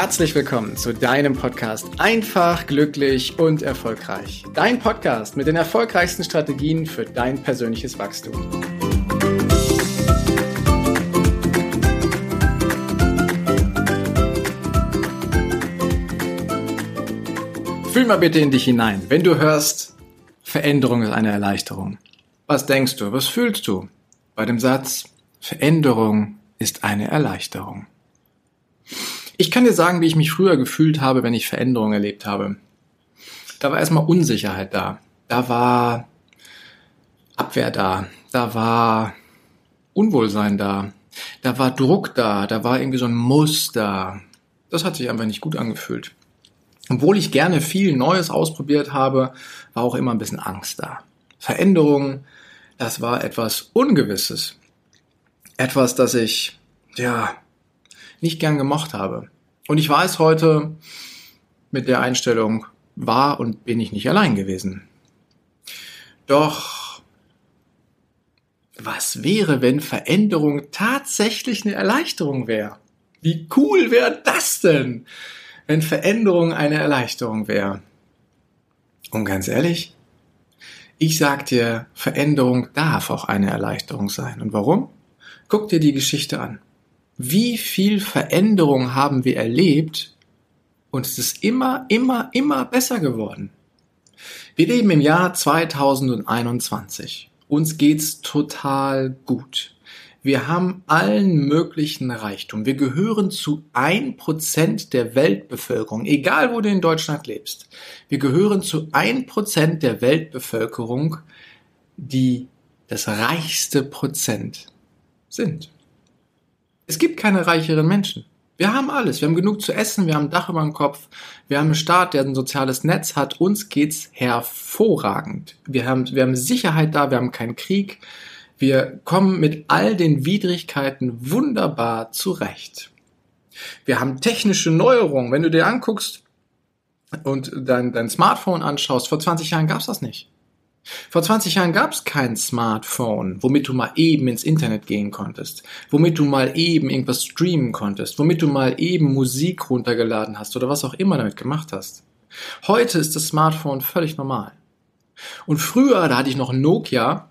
herzlich willkommen zu deinem Podcast Einfach, glücklich und erfolgreich. Dein Podcast mit den erfolgreichsten Strategien für dein persönliches Wachstum. Fühl mal bitte in dich hinein, wenn du hörst, Veränderung ist eine Erleichterung. Was denkst du, was fühlst du bei dem Satz, Veränderung ist eine Erleichterung? Ich kann dir sagen, wie ich mich früher gefühlt habe, wenn ich Veränderungen erlebt habe. Da war erstmal Unsicherheit da. Da war Abwehr da. Da war Unwohlsein da. Da war Druck da. Da war irgendwie so ein Muster. Das hat sich einfach nicht gut angefühlt. Obwohl ich gerne viel Neues ausprobiert habe, war auch immer ein bisschen Angst da. Veränderung, das war etwas Ungewisses. Etwas, das ich, ja, nicht gern gemocht habe. Und ich weiß heute, mit der Einstellung war und bin ich nicht allein gewesen. Doch was wäre, wenn Veränderung tatsächlich eine Erleichterung wäre? Wie cool wäre das denn, wenn Veränderung eine Erleichterung wäre? Und ganz ehrlich, ich sag dir, Veränderung darf auch eine Erleichterung sein. Und warum? Guck dir die Geschichte an wie viel Veränderung haben wir erlebt und es ist immer, immer, immer besser geworden. Wir leben im Jahr 2021. Uns geht's total gut. Wir haben allen möglichen Reichtum. Wir gehören zu ein Prozent der Weltbevölkerung, egal wo du in Deutschland lebst. Wir gehören zu ein Prozent der Weltbevölkerung, die das reichste Prozent sind. Es gibt keine reicheren Menschen. Wir haben alles. Wir haben genug zu essen, wir haben ein Dach über dem Kopf, wir haben einen Staat, der ein soziales Netz hat. Uns geht's hervorragend. Wir haben, wir haben Sicherheit da, wir haben keinen Krieg. Wir kommen mit all den Widrigkeiten wunderbar zurecht. Wir haben technische Neuerungen. Wenn du dir anguckst und dein, dein Smartphone anschaust, vor 20 Jahren gab's das nicht. Vor 20 Jahren gab es kein Smartphone, womit du mal eben ins Internet gehen konntest, womit du mal eben irgendwas streamen konntest, womit du mal eben Musik runtergeladen hast oder was auch immer damit gemacht hast. Heute ist das Smartphone völlig normal. Und früher, da hatte ich noch Nokia,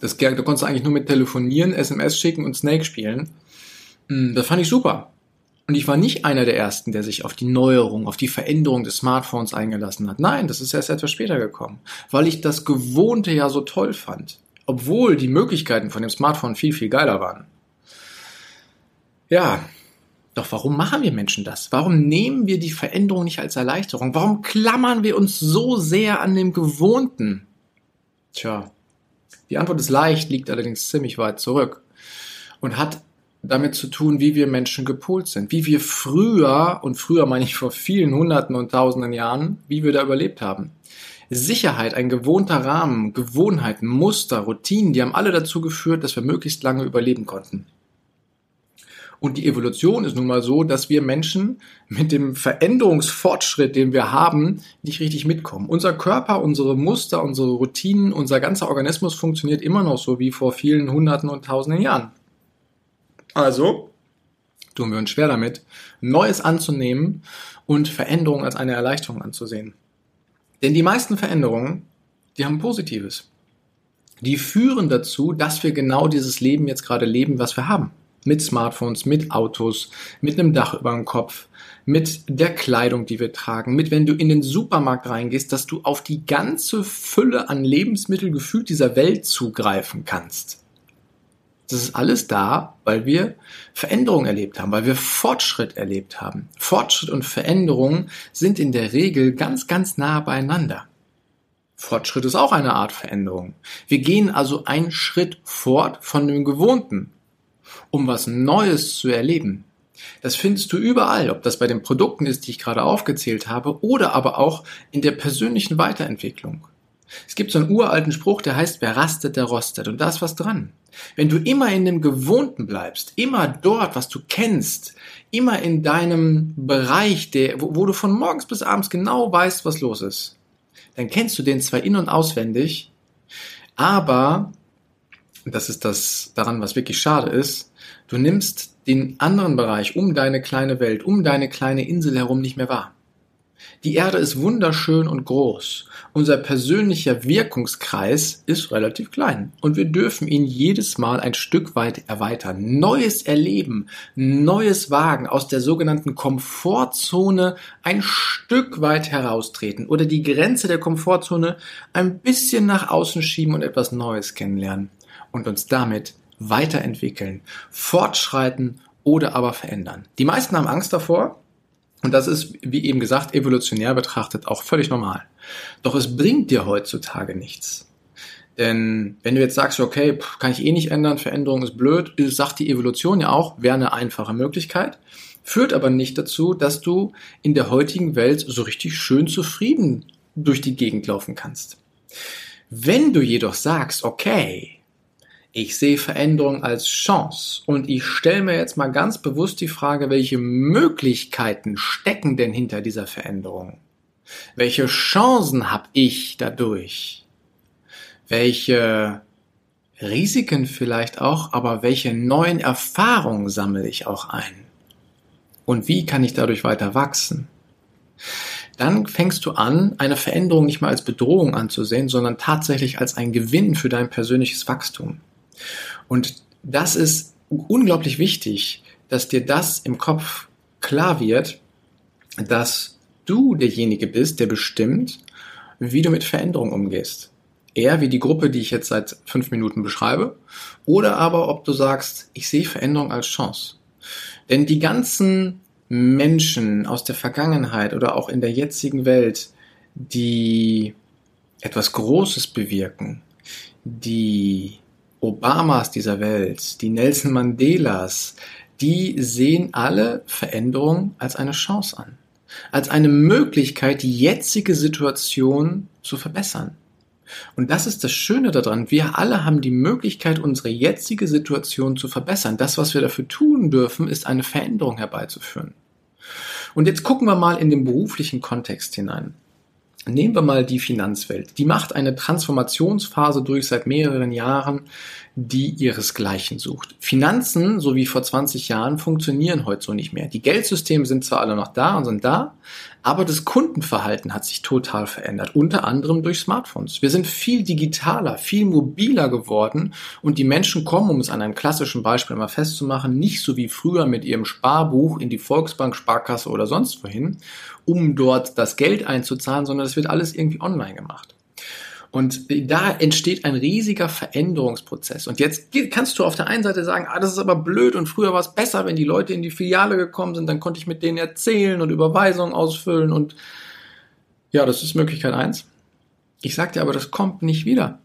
das, da konntest du eigentlich nur mit telefonieren, SMS schicken und Snake spielen. Hm, das fand ich super. Und ich war nicht einer der ersten, der sich auf die Neuerung, auf die Veränderung des Smartphones eingelassen hat. Nein, das ist erst etwas später gekommen, weil ich das Gewohnte ja so toll fand. Obwohl die Möglichkeiten von dem Smartphone viel, viel geiler waren. Ja, doch warum machen wir Menschen das? Warum nehmen wir die Veränderung nicht als Erleichterung? Warum klammern wir uns so sehr an dem Gewohnten? Tja, die Antwort ist leicht, liegt allerdings ziemlich weit zurück und hat damit zu tun, wie wir Menschen gepolt sind, wie wir früher, und früher meine ich vor vielen Hunderten und Tausenden Jahren, wie wir da überlebt haben. Sicherheit, ein gewohnter Rahmen, Gewohnheiten, Muster, Routinen, die haben alle dazu geführt, dass wir möglichst lange überleben konnten. Und die Evolution ist nun mal so, dass wir Menschen mit dem Veränderungsfortschritt, den wir haben, nicht richtig mitkommen. Unser Körper, unsere Muster, unsere Routinen, unser ganzer Organismus funktioniert immer noch so wie vor vielen Hunderten und Tausenden Jahren. Also tun wir uns schwer damit, Neues anzunehmen und Veränderungen als eine Erleichterung anzusehen. Denn die meisten Veränderungen, die haben Positives. Die führen dazu, dass wir genau dieses Leben jetzt gerade leben, was wir haben. Mit Smartphones, mit Autos, mit einem Dach über dem Kopf, mit der Kleidung, die wir tragen, mit wenn du in den Supermarkt reingehst, dass du auf die ganze Fülle an Lebensmittel gefühlt dieser Welt zugreifen kannst. Das ist alles da, weil wir Veränderung erlebt haben, weil wir Fortschritt erlebt haben. Fortschritt und Veränderung sind in der Regel ganz, ganz nah beieinander. Fortschritt ist auch eine Art Veränderung. Wir gehen also einen Schritt fort von dem Gewohnten, um was Neues zu erleben. Das findest du überall, ob das bei den Produkten ist, die ich gerade aufgezählt habe, oder aber auch in der persönlichen Weiterentwicklung. Es gibt so einen uralten Spruch, der heißt, wer rastet, der rostet. Und da ist was dran. Wenn du immer in dem Gewohnten bleibst, immer dort, was du kennst, immer in deinem Bereich, der, wo, wo du von morgens bis abends genau weißt, was los ist, dann kennst du den zwar in- und auswendig, aber das ist das daran, was wirklich schade ist, du nimmst den anderen Bereich um deine kleine Welt, um deine kleine Insel herum nicht mehr wahr. Die Erde ist wunderschön und groß. Unser persönlicher Wirkungskreis ist relativ klein und wir dürfen ihn jedes Mal ein Stück weit erweitern. Neues erleben, Neues wagen, aus der sogenannten Komfortzone ein Stück weit heraustreten oder die Grenze der Komfortzone ein bisschen nach außen schieben und etwas Neues kennenlernen und uns damit weiterentwickeln, fortschreiten oder aber verändern. Die meisten haben Angst davor, und das ist, wie eben gesagt, evolutionär betrachtet auch völlig normal. Doch es bringt dir heutzutage nichts. Denn wenn du jetzt sagst, okay, kann ich eh nicht ändern, Veränderung ist blöd, sagt die Evolution ja auch, wäre eine einfache Möglichkeit, führt aber nicht dazu, dass du in der heutigen Welt so richtig schön zufrieden durch die Gegend laufen kannst. Wenn du jedoch sagst, okay, ich sehe Veränderung als Chance und ich stelle mir jetzt mal ganz bewusst die Frage, welche Möglichkeiten stecken denn hinter dieser Veränderung? Welche Chancen habe ich dadurch? Welche Risiken vielleicht auch, aber welche neuen Erfahrungen sammle ich auch ein? Und wie kann ich dadurch weiter wachsen? Dann fängst du an, eine Veränderung nicht mal als Bedrohung anzusehen, sondern tatsächlich als ein Gewinn für dein persönliches Wachstum. Und das ist unglaublich wichtig, dass dir das im Kopf klar wird, dass du derjenige bist, der bestimmt, wie du mit Veränderung umgehst. Eher wie die Gruppe, die ich jetzt seit fünf Minuten beschreibe, oder aber ob du sagst, ich sehe Veränderung als Chance. Denn die ganzen Menschen aus der Vergangenheit oder auch in der jetzigen Welt, die etwas Großes bewirken, die Obamas dieser Welt, die Nelson Mandelas, die sehen alle Veränderungen als eine Chance an. Als eine Möglichkeit, die jetzige Situation zu verbessern. Und das ist das Schöne daran. Wir alle haben die Möglichkeit, unsere jetzige Situation zu verbessern. Das, was wir dafür tun dürfen, ist eine Veränderung herbeizuführen. Und jetzt gucken wir mal in den beruflichen Kontext hinein. Nehmen wir mal die Finanzwelt. Die macht eine Transformationsphase durch seit mehreren Jahren, die ihresgleichen sucht. Finanzen, so wie vor 20 Jahren, funktionieren heute so nicht mehr. Die Geldsysteme sind zwar alle noch da und sind da, aber das Kundenverhalten hat sich total verändert, unter anderem durch Smartphones. Wir sind viel digitaler, viel mobiler geworden und die Menschen kommen, um es an einem klassischen Beispiel mal festzumachen, nicht so wie früher mit ihrem Sparbuch in die Volksbank, Sparkasse oder sonst wohin, um dort das Geld einzuzahlen, sondern es wird alles irgendwie online gemacht. Und da entsteht ein riesiger Veränderungsprozess. Und jetzt kannst du auf der einen Seite sagen, ah, das ist aber blöd und früher war es besser, wenn die Leute in die Filiale gekommen sind, dann konnte ich mit denen erzählen und Überweisungen ausfüllen und ja, das ist Möglichkeit eins. Ich sag dir aber, das kommt nicht wieder.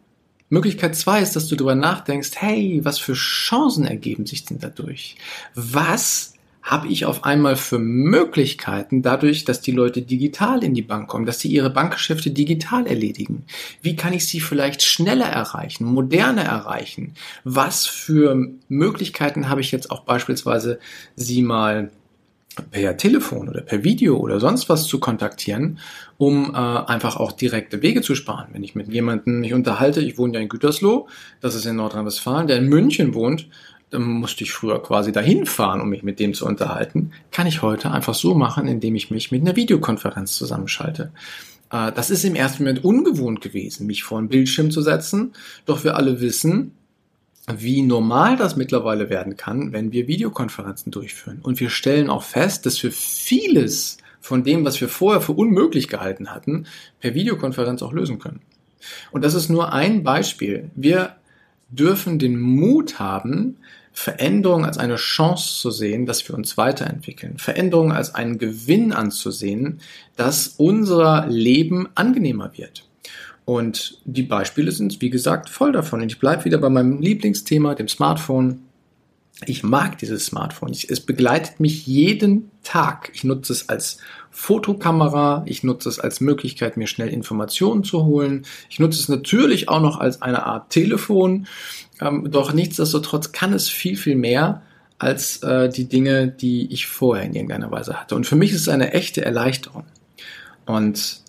Möglichkeit zwei ist, dass du darüber nachdenkst, hey, was für Chancen ergeben sich denn dadurch? Was habe ich auf einmal für Möglichkeiten dadurch, dass die Leute digital in die Bank kommen, dass sie ihre Bankgeschäfte digital erledigen? Wie kann ich sie vielleicht schneller erreichen, moderner erreichen? Was für Möglichkeiten habe ich jetzt auch beispielsweise, sie mal per Telefon oder per Video oder sonst was zu kontaktieren, um äh, einfach auch direkte Wege zu sparen. Wenn ich mit jemandem mich unterhalte, ich wohne ja in Gütersloh, das ist in Nordrhein-Westfalen, der in München wohnt, musste ich früher quasi dahin fahren, um mich mit dem zu unterhalten, kann ich heute einfach so machen, indem ich mich mit einer Videokonferenz zusammenschalte. Äh, das ist im ersten Moment ungewohnt gewesen, mich vor einen Bildschirm zu setzen, doch wir alle wissen, wie normal das mittlerweile werden kann, wenn wir Videokonferenzen durchführen. Und wir stellen auch fest, dass wir vieles von dem, was wir vorher für unmöglich gehalten hatten, per Videokonferenz auch lösen können. Und das ist nur ein Beispiel. Wir dürfen den Mut haben, Veränderung als eine Chance zu sehen, dass wir uns weiterentwickeln. Veränderung als einen Gewinn anzusehen, dass unser Leben angenehmer wird. Und die Beispiele sind, wie gesagt, voll davon. Und ich bleibe wieder bei meinem Lieblingsthema, dem Smartphone. Ich mag dieses Smartphone. es begleitet mich jeden Tag. Ich nutze es als Fotokamera. Ich nutze es als Möglichkeit, mir schnell Informationen zu holen. Ich nutze es natürlich auch noch als eine Art Telefon. Ähm, doch nichtsdestotrotz kann es viel, viel mehr als äh, die Dinge, die ich vorher in irgendeiner Weise hatte. Und für mich ist es eine echte Erleichterung. Und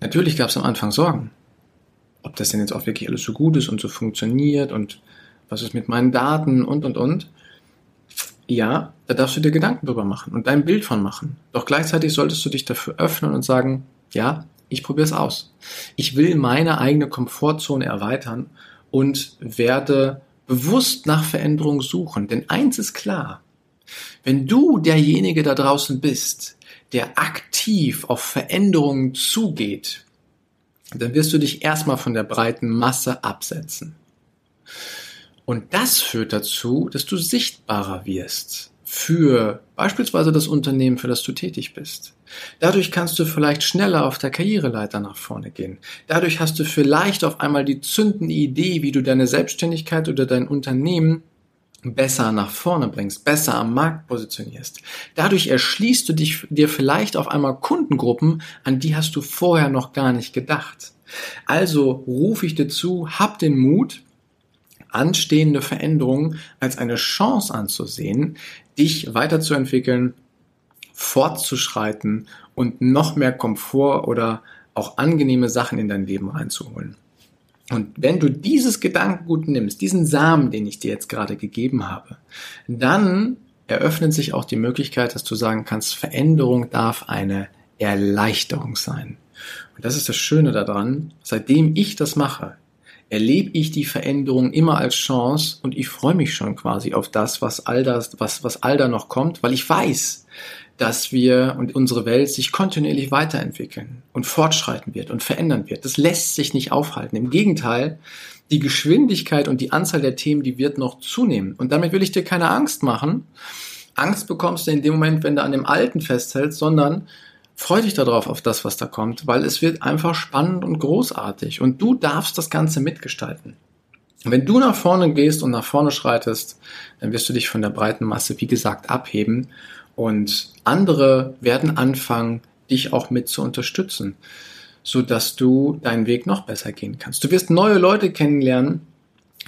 natürlich gab es am Anfang Sorgen. Ob ob das denn jetzt auch wirklich alles so gut ist und so funktioniert und was ist mit meinen Daten und, und, und. Ja, da darfst du dir Gedanken drüber machen und dein Bild von machen. Doch gleichzeitig solltest du dich dafür öffnen und sagen, ja, ich probiere es aus. Ich will meine eigene Komfortzone erweitern und werde bewusst nach Veränderung suchen. Denn eins ist klar, wenn du derjenige da draußen bist, der aktiv auf Veränderungen zugeht, dann wirst du dich erstmal von der breiten Masse absetzen. Und das führt dazu, dass du sichtbarer wirst für beispielsweise das Unternehmen, für das du tätig bist. Dadurch kannst du vielleicht schneller auf der Karriereleiter nach vorne gehen. Dadurch hast du vielleicht auf einmal die zündende Idee, wie du deine Selbstständigkeit oder dein Unternehmen besser nach vorne bringst, besser am Markt positionierst. Dadurch erschließt du dich, dir vielleicht auf einmal Kundengruppen, an die hast du vorher noch gar nicht gedacht. Also rufe ich dir zu, hab den Mut, anstehende Veränderungen als eine Chance anzusehen, dich weiterzuentwickeln, fortzuschreiten und noch mehr Komfort oder auch angenehme Sachen in dein Leben reinzuholen. Und wenn du dieses Gedankengut nimmst, diesen Samen, den ich dir jetzt gerade gegeben habe, dann eröffnet sich auch die Möglichkeit, dass du sagen kannst, Veränderung darf eine Erleichterung sein. Und das ist das Schöne daran, seitdem ich das mache, erlebe ich die Veränderung immer als Chance und ich freue mich schon quasi auf das, was all das, was, was all da noch kommt, weil ich weiß, dass wir und unsere Welt sich kontinuierlich weiterentwickeln und fortschreiten wird und verändern wird. Das lässt sich nicht aufhalten. Im Gegenteil, die Geschwindigkeit und die Anzahl der Themen, die wird noch zunehmen. Und damit will ich dir keine Angst machen. Angst bekommst du in dem Moment, wenn du an dem Alten festhältst, sondern freu dich darauf, auf das, was da kommt, weil es wird einfach spannend und großartig und du darfst das Ganze mitgestalten. Wenn du nach vorne gehst und nach vorne schreitest, dann wirst du dich von der breiten Masse, wie gesagt, abheben und andere werden anfangen, dich auch mit zu unterstützen, so dass du deinen Weg noch besser gehen kannst. Du wirst neue Leute kennenlernen,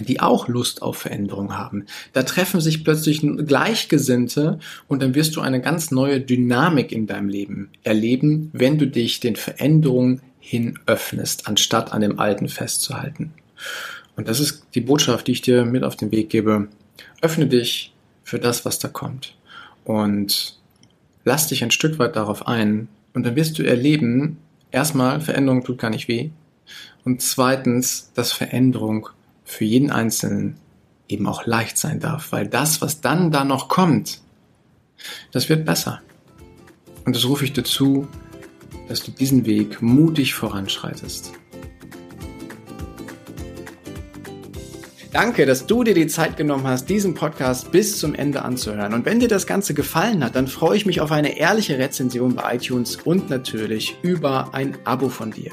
die auch Lust auf Veränderung haben. Da treffen sich plötzlich Gleichgesinnte und dann wirst du eine ganz neue Dynamik in deinem Leben erleben, wenn du dich den Veränderungen hin öffnest, anstatt an dem Alten festzuhalten. Und das ist die Botschaft, die ich dir mit auf den Weg gebe. Öffne dich für das, was da kommt. Und lass dich ein Stück weit darauf ein. Und dann wirst du erleben, erstmal, Veränderung tut gar nicht weh. Und zweitens, dass Veränderung für jeden Einzelnen eben auch leicht sein darf, weil das, was dann da noch kommt, das wird besser. Und das rufe ich dir zu, dass du diesen Weg mutig voranschreitest. Danke, dass du dir die Zeit genommen hast, diesen Podcast bis zum Ende anzuhören. Und wenn dir das Ganze gefallen hat, dann freue ich mich auf eine ehrliche Rezension bei iTunes und natürlich über ein Abo von dir.